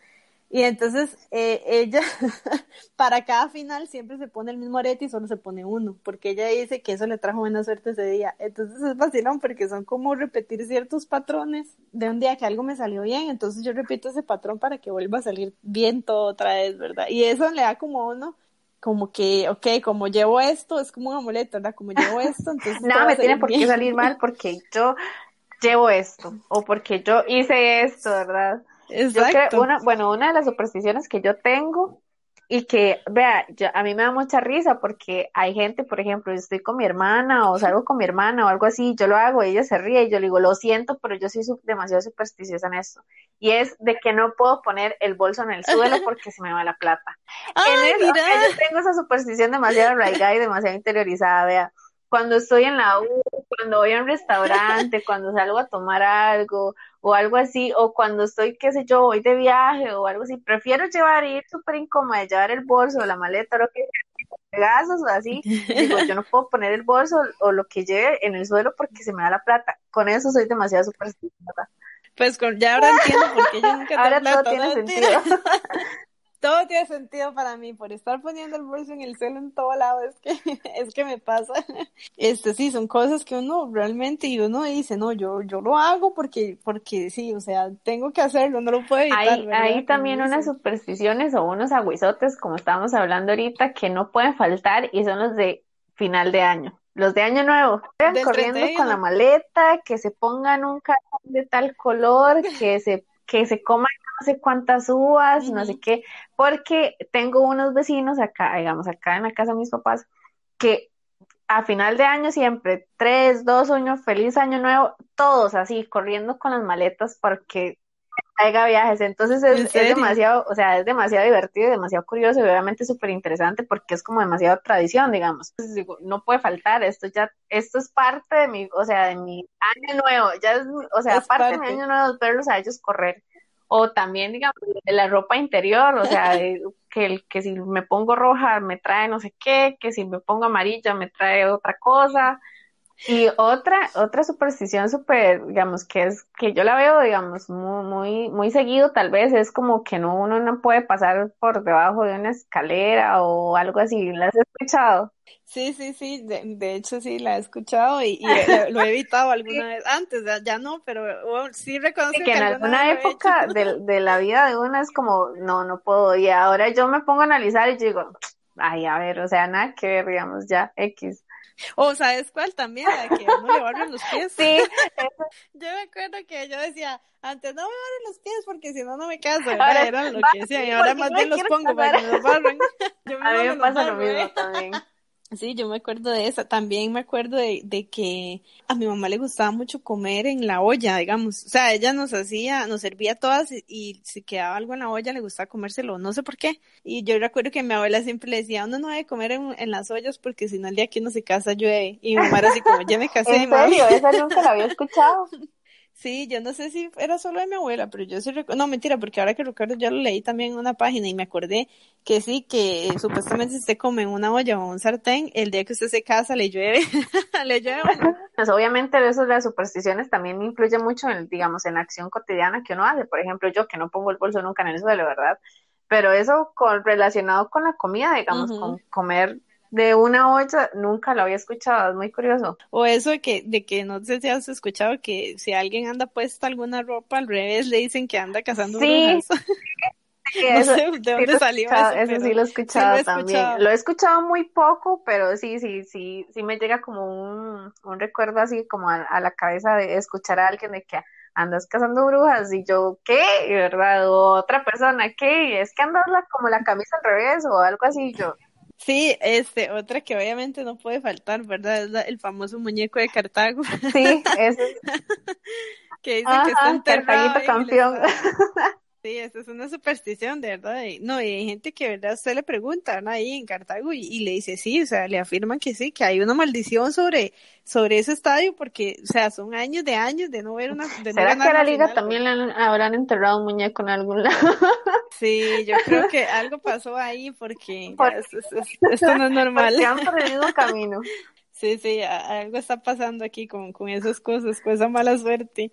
y entonces eh, ella, *laughs* para cada final siempre se pone el mismo arete y solo se pone uno, porque ella dice que eso le trajo buena suerte ese día. Entonces es vacilón porque son como repetir ciertos patrones de un día que algo me salió bien, entonces yo repito ese patrón para que vuelva a salir bien todo otra vez, ¿verdad? Y eso le da como a uno como que, ok, como llevo esto, es como un amuleto, ¿verdad? Como llevo esto, *laughs* entonces... Nada me tiene por qué salir mal porque yo llevo esto, o porque yo hice esto, ¿verdad? Exacto. una, bueno, una de las supersticiones que yo tengo y que, vea, a mí me da mucha risa porque hay gente, por ejemplo, estoy con mi hermana o salgo con mi hermana o algo así, yo lo hago, ella se ríe y yo le digo, lo siento, pero yo soy demasiado supersticiosa en esto. Y es de que no puedo poner el bolso en el suelo *laughs* porque se me va la plata. en yo tengo esa superstición demasiado arraigada y demasiado interiorizada, vea cuando estoy en la U, cuando voy a un restaurante, cuando salgo a tomar algo o algo así, o cuando estoy, qué sé yo, voy de viaje o algo así, prefiero llevar, ir súper incómoda, llevar el bolso la maleta o lo que sea, o así, digo, yo no *laughs* puedo poner el bolso o lo que lleve en el suelo porque se me da la plata. Con eso soy demasiado supersticiosa. Pues ya ahora entiendo por qué yo nunca Ahora todo tiene sentido. *laughs* todo tiene sentido para mí por estar poniendo el bolso en el suelo en todo lado es que *laughs* es que me pasa. *laughs* Este sí son cosas que uno realmente y uno dice no yo yo lo hago porque porque sí o sea tengo que hacerlo no lo puedo evitar hay, hay también unas supersticiones o unos aguizotes como estábamos hablando ahorita que no pueden faltar y son los de final de año los de año nuevo, corriendo con la maleta, que se pongan un cartón de tal color, que se que se coman no sé cuántas uvas, no sé qué, porque tengo unos vecinos acá, digamos, acá en la casa de mis papás, que a final de año siempre, tres, dos años, feliz año nuevo, todos así, corriendo con las maletas porque traiga viajes. Entonces es, demasiado, o sea, es demasiado divertido y demasiado curioso y obviamente súper interesante porque es como demasiado tradición, digamos. Entonces digo, no puede faltar, esto ya, esto es parte de mi, o sea, de mi año nuevo, ya es, o sea, parte, de mi año nuevo, verlos a ellos correr o también, digamos, de la ropa interior, o sea, que, que si me pongo roja me trae no sé qué, que si me pongo amarilla me trae otra cosa. Y otra, otra superstición súper, digamos, que es, que yo la veo, digamos, muy, muy, muy seguido, tal vez, es como que no, uno no puede pasar por debajo de una escalera o algo así, ¿la has escuchado? Sí, sí, sí, de, hecho sí la he escuchado y, lo, he evitado *laughs* alguna vez antes, ya, no, pero oh, sí reconozco que, en alguna época de, de, la vida de una es como, no, no puedo, y ahora yo me pongo a analizar y digo, *tsk* ay, a ver, o sea, nada que ver, digamos, ya, X. O ¿sabes cuál también? La que no le barren los pies. Sí. *laughs* yo me acuerdo que yo decía, antes no me barren los pies porque si no, no me caso. Ahora, era lo que decía. Y ahora más bien los pongo para que me los barren. *laughs* a mí me pasa lo mismo también. Sí, yo me acuerdo de esa. También me acuerdo de, de, que a mi mamá le gustaba mucho comer en la olla, digamos. O sea, ella nos hacía, nos servía todas y, si quedaba algo en la olla le gustaba comérselo, no sé por qué. Y yo recuerdo que mi abuela siempre le decía, uno no debe comer en, en las ollas porque si no el día que uno se casa llueve. Y mi mamá era así como, ya me casé. *laughs* ¿En serio? Esa nunca la había escuchado. *laughs* Sí, yo no sé si era solo de mi abuela, pero yo sí recuerdo, no mentira, porque ahora que recuerdo ya lo leí también en una página y me acordé que sí, que supuestamente si usted come en una olla o un sartén, el día que usted se casa le llueve, *laughs* le llueve. Pues obviamente eso de las supersticiones también influye mucho en, digamos, en la acción cotidiana que uno hace. Por ejemplo, yo que no pongo el bolso nunca en el suelo, ¿verdad? Pero eso con, relacionado con la comida, digamos, con comer de una olla nunca lo había escuchado, es muy curioso. O eso de que, de que no sé si has escuchado que si alguien anda puesta alguna ropa al revés, le dicen que anda cazando sí. brujas. *laughs* no sé de dónde salió eso. Eso sí lo he escuchado también. Lo he escuchado muy poco, pero sí, sí, sí, sí me llega como un, un recuerdo así como a, la cabeza de escuchar a alguien de que andas cazando brujas y yo, ¿qué? ¿Verdad? O otra persona, ¿qué? Es que andas como la camisa al revés o algo así, yo, Sí, este, otra que obviamente no puede faltar, ¿verdad? Es el famoso muñeco de Cartago. Sí, ese. *laughs* que dicen que está enterrado. campeón. Sí, eso es una superstición, de verdad. no, y hay gente que, ¿verdad? Usted le pregunta, Ahí en Cartago y, le dice sí, o sea, le afirman que sí, que hay una maldición sobre, sobre ese estadio porque, o sea, son años de años de no ver una. De ¿Será que a la liga también le habrán enterrado un muñeco en algún lado? *laughs* Sí, yo creo que algo pasó ahí porque esto, no es *laughs* normal. Porque han perdido camino. Sí, sí, algo está pasando aquí con, con esas cosas, con esa mala suerte.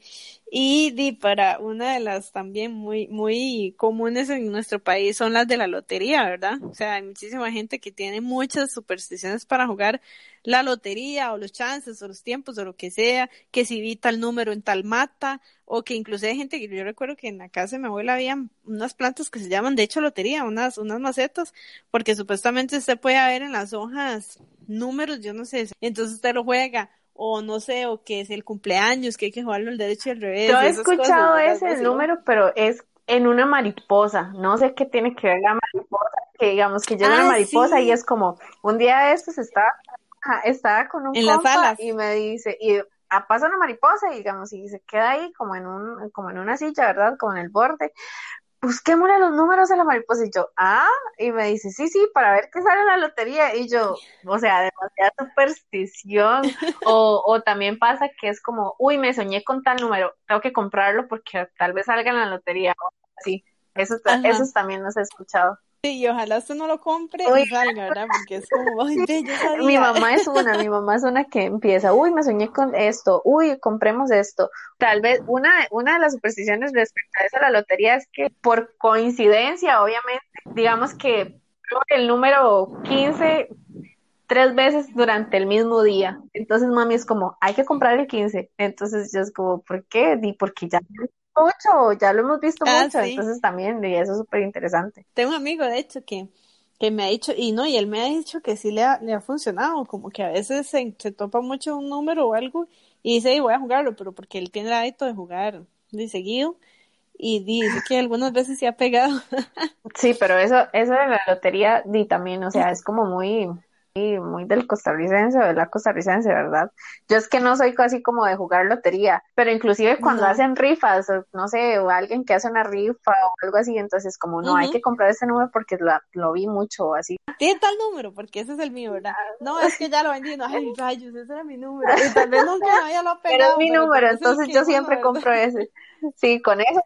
Y di, para una de las también muy, muy comunes en nuestro país son las de la lotería, ¿verdad? O sea, hay muchísima gente que tiene muchas supersticiones para jugar la lotería o los chances o los tiempos o lo que sea, que si vi tal número en tal mata, o que incluso hay gente que yo recuerdo que en la casa de mi abuela había unas plantas que se llaman de hecho lotería, unas, unas macetas, porque supuestamente usted puede ver en las hojas números, yo no sé, entonces usted lo juega, o no sé, o que es el cumpleaños, que hay que jugarlo al derecho y al revés. Yo he escuchado ese número, pero es en una mariposa, no sé qué tiene que ver la mariposa, que digamos que yo una ah, mariposa y es como, un día de estos estaba, estaba con un en compa y me dice, y pasa una mariposa y digamos, y se queda ahí como en un, como en una silla, ¿verdad? Como en el borde. Busquémosle los números de la mariposa y yo, ah, y me dice, sí, sí, para ver qué sale en la lotería. Y yo, o sea, demasiada superstición. *laughs* o, o también pasa que es como, uy, me soñé con tal número, tengo que comprarlo porque tal vez salga en la lotería. Sí, eso, eso también nos he escuchado. Sí, y ojalá usted no lo compre y salga, ¿verdad? Porque es como, ay, yo *laughs* sabía. Mi mamá es una, mi mamá es una que empieza, uy, me soñé con esto, uy, compremos esto. Tal vez una, una de las supersticiones respecto a eso, la lotería, es que por coincidencia, obviamente, digamos que el número 15 tres veces durante el mismo día. Entonces mami es como, hay que comprar el 15. Entonces yo es como, ¿por qué? Y porque ya mucho, ya lo hemos visto ah, mucho, entonces también, y eso es súper interesante. Tengo un amigo, de hecho, que, que me ha dicho, y no, y él me ha dicho que sí le ha, le ha funcionado, como que a veces se, topa mucho un número o algo y dice, voy a jugarlo, pero porque él tiene el hábito de jugar de seguido y dice que algunas veces se ha pegado. *laughs* sí, pero eso, eso de la lotería, y también, o sea, es como muy, muy del costarricense o de la costarricense, ¿verdad? Yo es que no soy casi como de jugar lotería, pero inclusive cuando hacen rifas, no sé, o alguien que hace una rifa o algo así, entonces como no hay que comprar ese número porque lo, vi mucho así. Tiene tal número, porque ese es el mío, ¿verdad? No, es que ya lo vendí, no, ay, rayos, ese era mi número. Y tal vez nunca me haya lo *laughs* pegado. Es mi número, entonces yo siempre compro ese. Sí, con eso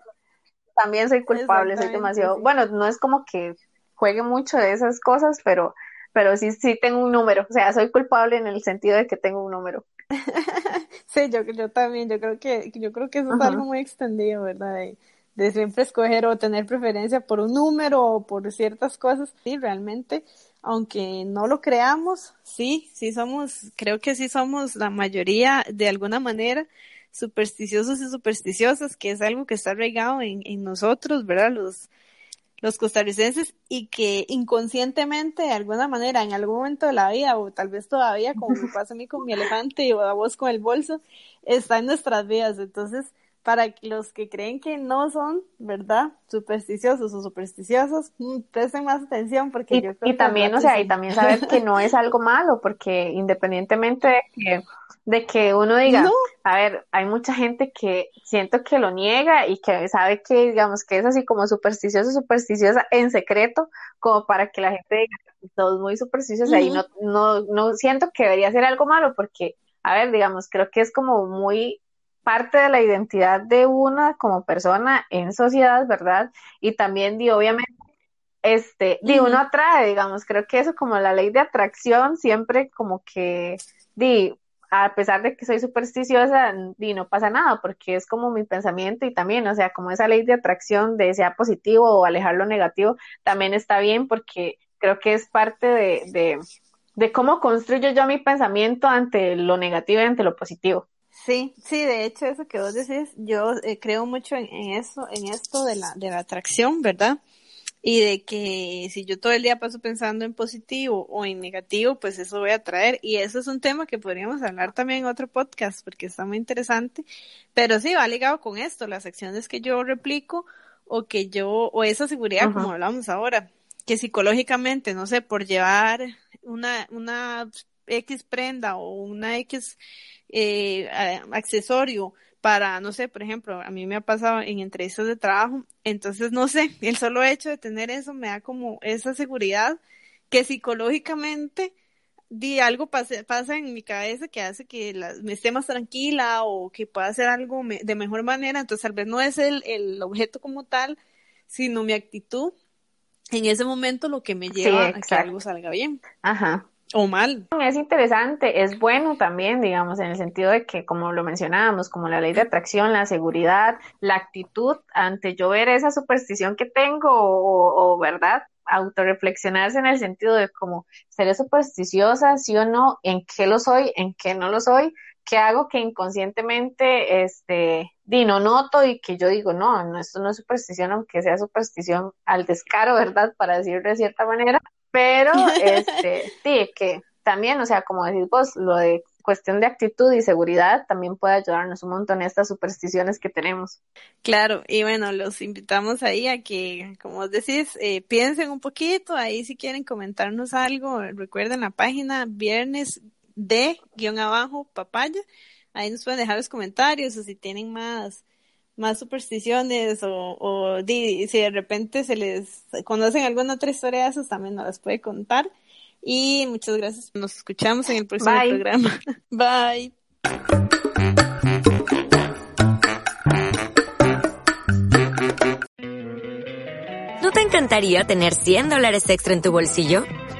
también soy culpable, soy demasiado, bueno, no es como que juegue mucho de esas cosas, pero pero sí, sí tengo un número, o sea, soy culpable en el sentido de que tengo un número. *laughs* sí, yo, yo también, yo creo que, yo creo que eso es algo muy extendido, ¿verdad? De, siempre escoger o tener preferencia por un número o por ciertas cosas, sí, realmente, aunque no lo creamos, sí, sí somos, creo que sí somos la mayoría de alguna manera supersticiosos y supersticiosas, que es algo que está arraigado en, en nosotros, ¿verdad? Los, los costarricenses y que inconscientemente de alguna manera en algún momento de la vida o tal vez todavía como me *laughs* pasa a mí con mi elefante o a vos con el bolso está en nuestras vidas. Entonces para los que creen que no son verdad supersticiosos o supersticiosos mm, presten más atención porque y, yo creo y también o sea y también saber que no es algo malo porque independientemente de que de que uno diga, a ver, hay mucha gente que siento que lo niega y que sabe que, digamos, que es así como supersticiosa, supersticiosa en secreto, como para que la gente diga, todos muy supersticiosos y no, no, no siento que debería ser algo malo porque, a ver, digamos, creo que es como muy parte de la identidad de una como persona en sociedad, ¿verdad? Y también, di, obviamente, este, di, uno atrae, digamos, creo que eso como la ley de atracción siempre como que, di, a pesar de que soy supersticiosa, y no pasa nada, porque es como mi pensamiento y también, o sea, como esa ley de atracción de sea positivo o alejar lo negativo, también está bien porque creo que es parte de, de, cómo construyo yo mi pensamiento ante lo negativo y ante lo positivo. Sí, sí, de hecho eso que vos decís, yo eh, creo mucho en, en, eso, en esto de la, de la atracción, ¿verdad? y de que si yo todo el día paso pensando en positivo o en negativo, pues eso voy a traer. Y eso es un tema que podríamos hablar también en otro podcast porque está muy interesante. Pero sí, va ligado con esto, las acciones que yo replico o que yo, o esa seguridad como hablamos ahora, que psicológicamente, no sé, por llevar una, una X prenda o una X eh, accesorio, para, no sé, por ejemplo, a mí me ha pasado en entrevistas de trabajo, entonces, no sé, *laughs* el solo hecho de tener eso me da como esa seguridad que psicológicamente di algo pase, pasa en mi cabeza que hace que me esté más tranquila o que pueda hacer algo de mejor manera, entonces tal vez no es el, el objeto como tal, sino mi actitud en ese momento lo que me lleva a que algo salga bien. Ajá o mal. Es interesante, es bueno también, digamos, en el sentido de que, como lo mencionábamos, como la ley de atracción, la seguridad, la actitud ante yo ver esa superstición que tengo o, o ¿verdad? autorreflexionarse en el sentido de como, ¿seré supersticiosa, sí o no? ¿En qué lo soy? ¿En qué no lo soy? ¿Qué hago que inconscientemente, este, di, no noto y que yo digo, no, no, esto no es superstición, aunque sea superstición al descaro, ¿verdad? Para decirlo de cierta manera pero, *laughs* este, sí, que también, o sea, como decís vos, lo de cuestión de actitud y seguridad también puede ayudarnos un montón estas supersticiones que tenemos. Claro, y bueno, los invitamos ahí a que, como decís, eh, piensen un poquito, ahí si quieren comentarnos algo, recuerden la página viernes de guion abajo papaya, ahí nos pueden dejar los comentarios o si tienen más más supersticiones o, o si de repente se les conocen alguna otra historia de esas, también nos las puede contar. Y muchas gracias. Nos escuchamos en el próximo programa. *laughs* Bye. ¿No te encantaría tener 100 dólares extra en tu bolsillo?